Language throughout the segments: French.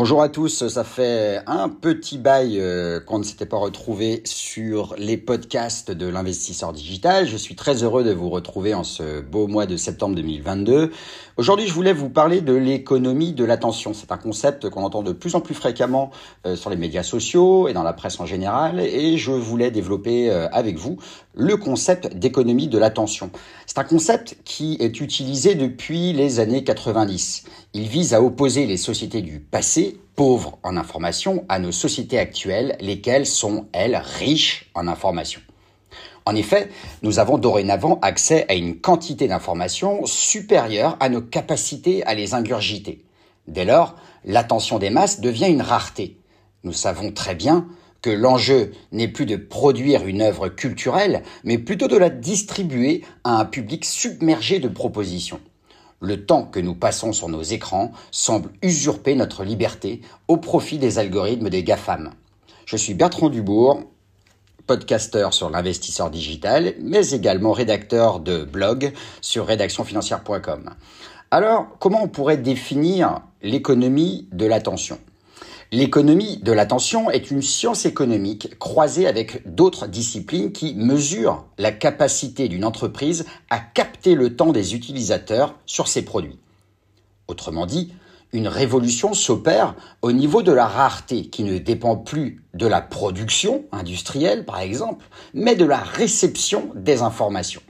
Bonjour à tous, ça fait un petit bail euh, qu'on ne s'était pas retrouvé sur les podcasts de l'investisseur digital. Je suis très heureux de vous retrouver en ce beau mois de septembre 2022. Aujourd'hui, je voulais vous parler de l'économie de l'attention. C'est un concept qu'on entend de plus en plus fréquemment euh, sur les médias sociaux et dans la presse en général et je voulais développer euh, avec vous le concept d'économie de l'attention. C'est un concept qui est utilisé depuis les années 90. Il vise à opposer les sociétés du passé, pauvres en information, à nos sociétés actuelles, lesquelles sont, elles, riches en information. En effet, nous avons dorénavant accès à une quantité d'informations supérieure à nos capacités à les ingurgiter. Dès lors, l'attention des masses devient une rareté. Nous savons très bien que l'enjeu n'est plus de produire une œuvre culturelle, mais plutôt de la distribuer à un public submergé de propositions. Le temps que nous passons sur nos écrans semble usurper notre liberté au profit des algorithmes des GAFAM. Je suis Bertrand Dubourg, podcasteur sur l'investisseur digital, mais également rédacteur de blog sur rédactionfinancière.com. Alors, comment on pourrait définir l'économie de l'attention? L'économie de l'attention est une science économique croisée avec d'autres disciplines qui mesurent la capacité d'une entreprise à capter le temps des utilisateurs sur ses produits. Autrement dit, une révolution s'opère au niveau de la rareté qui ne dépend plus de la production industrielle par exemple, mais de la réception des informations.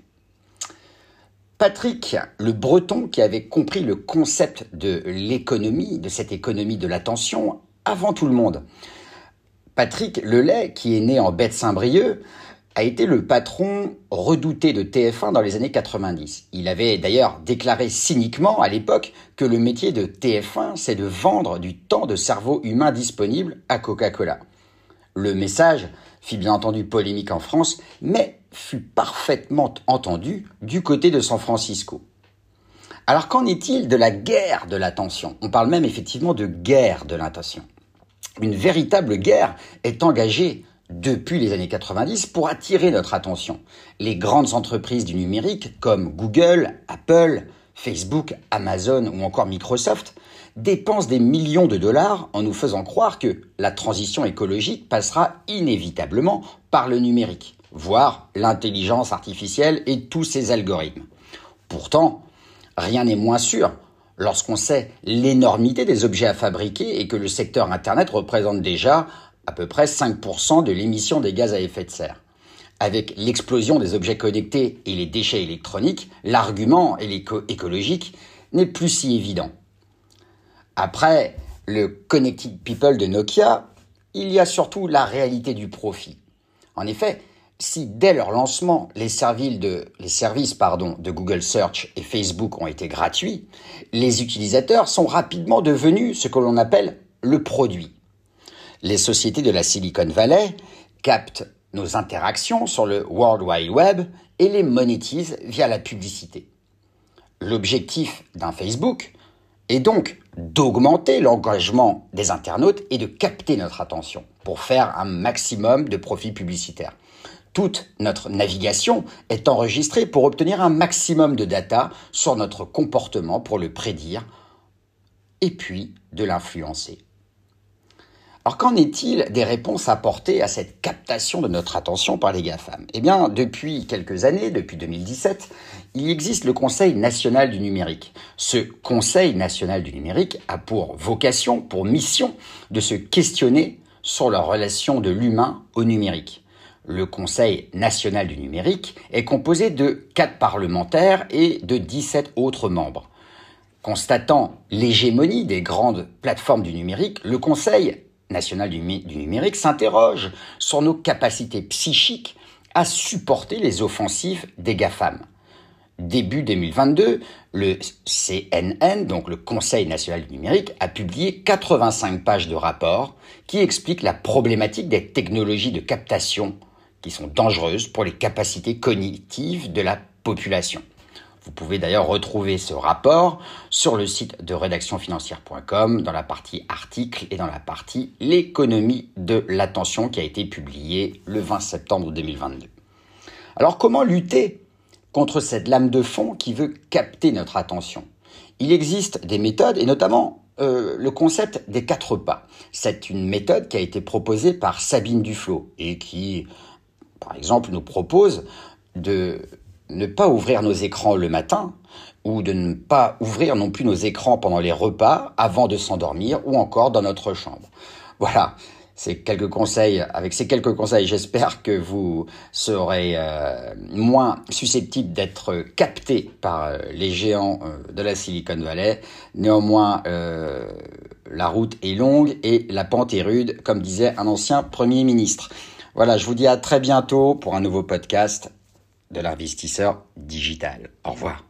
Patrick, le breton qui avait compris le concept de l'économie, de cette économie de l'attention, avant tout le monde. Patrick Lelay, qui est né en Bête-Saint-Brieuc, a été le patron redouté de TF1 dans les années 90. Il avait d'ailleurs déclaré cyniquement à l'époque que le métier de TF1, c'est de vendre du temps de cerveau humain disponible à Coca-Cola. Le message fit bien entendu polémique en France, mais fut parfaitement entendu du côté de San Francisco. Alors qu'en est-il de la guerre de l'attention? On parle même effectivement de guerre de l'attention une véritable guerre est engagée depuis les années 90 pour attirer notre attention. Les grandes entreprises du numérique comme Google, Apple, Facebook, Amazon ou encore Microsoft dépensent des millions de dollars en nous faisant croire que la transition écologique passera inévitablement par le numérique, voire l'intelligence artificielle et tous ses algorithmes. Pourtant, rien n'est moins sûr lorsqu'on sait l'énormité des objets à fabriquer et que le secteur Internet représente déjà à peu près 5% de l'émission des gaz à effet de serre. Avec l'explosion des objets connectés et les déchets électroniques, l'argument écologique n'est plus si évident. Après le Connected People de Nokia, il y a surtout la réalité du profit. En effet, si dès leur lancement, les, services de, Google Search et Facebook ont été gratuits, les utilisateurs sont rapidement devenus ce que l'on appelle le produit. Les sociétés de la Silicon Valley captent nos interactions sur le World Wide Web et les monétisent via la publicité. L'objectif d'un Facebook est donc d'augmenter l'engagement des internautes et de capter notre attention pour faire un maximum de profits publicitaires. Toute notre navigation est enregistrée pour obtenir un maximum de data sur notre comportement pour le prédire et puis de l'influencer. Alors qu'en est-il des réponses apportées à cette captation de notre attention par les GAFAM? Eh bien, depuis quelques années, depuis 2017, il existe le Conseil national du numérique. Ce Conseil national du numérique a pour vocation, pour mission, de se questionner sur la relation de l'humain au numérique le Conseil national du numérique est composé de quatre parlementaires et de 17 autres membres. Constatant l'hégémonie des grandes plateformes du numérique, le Conseil national du, numérique s'interroge sur nos capacités psychiques à supporter les offensives des GAFAM. Début 2022, le CNN, donc le Conseil national du numérique, a publié 85 pages de rapport qui expliquent la problématique des technologies de captation qui sont dangereuses pour les capacités cognitives de la population. Vous pouvez d'ailleurs retrouver ce rapport sur le site de rédactionfinancière.com dans la partie articles et dans la partie l'économie de l'attention qui a été publiée le 20 septembre 2022. Alors comment lutter contre cette lame de fond qui veut capter notre attention? Il existe des méthodes et notamment euh, le concept des quatre pas. C'est une méthode qui a été proposée par Sabine Duflo et qui, par exemple, nous propose de ne pas ouvrir nos écrans le matin ou de ne pas ouvrir non plus nos écrans pendant les repas avant de s'endormir ou encore dans notre chambre. Voilà, c'est quelques conseils. Avec ces quelques conseils, j'espère que vous serez euh, moins susceptible d'être capté par euh, les géants euh, de la Silicon Valley. Néanmoins, la route est longue et la pente est rude, comme disait un ancien Premier ministre. Voilà, je vous dis à très bientôt pour un nouveau podcast de l'investisseur digital. Au revoir.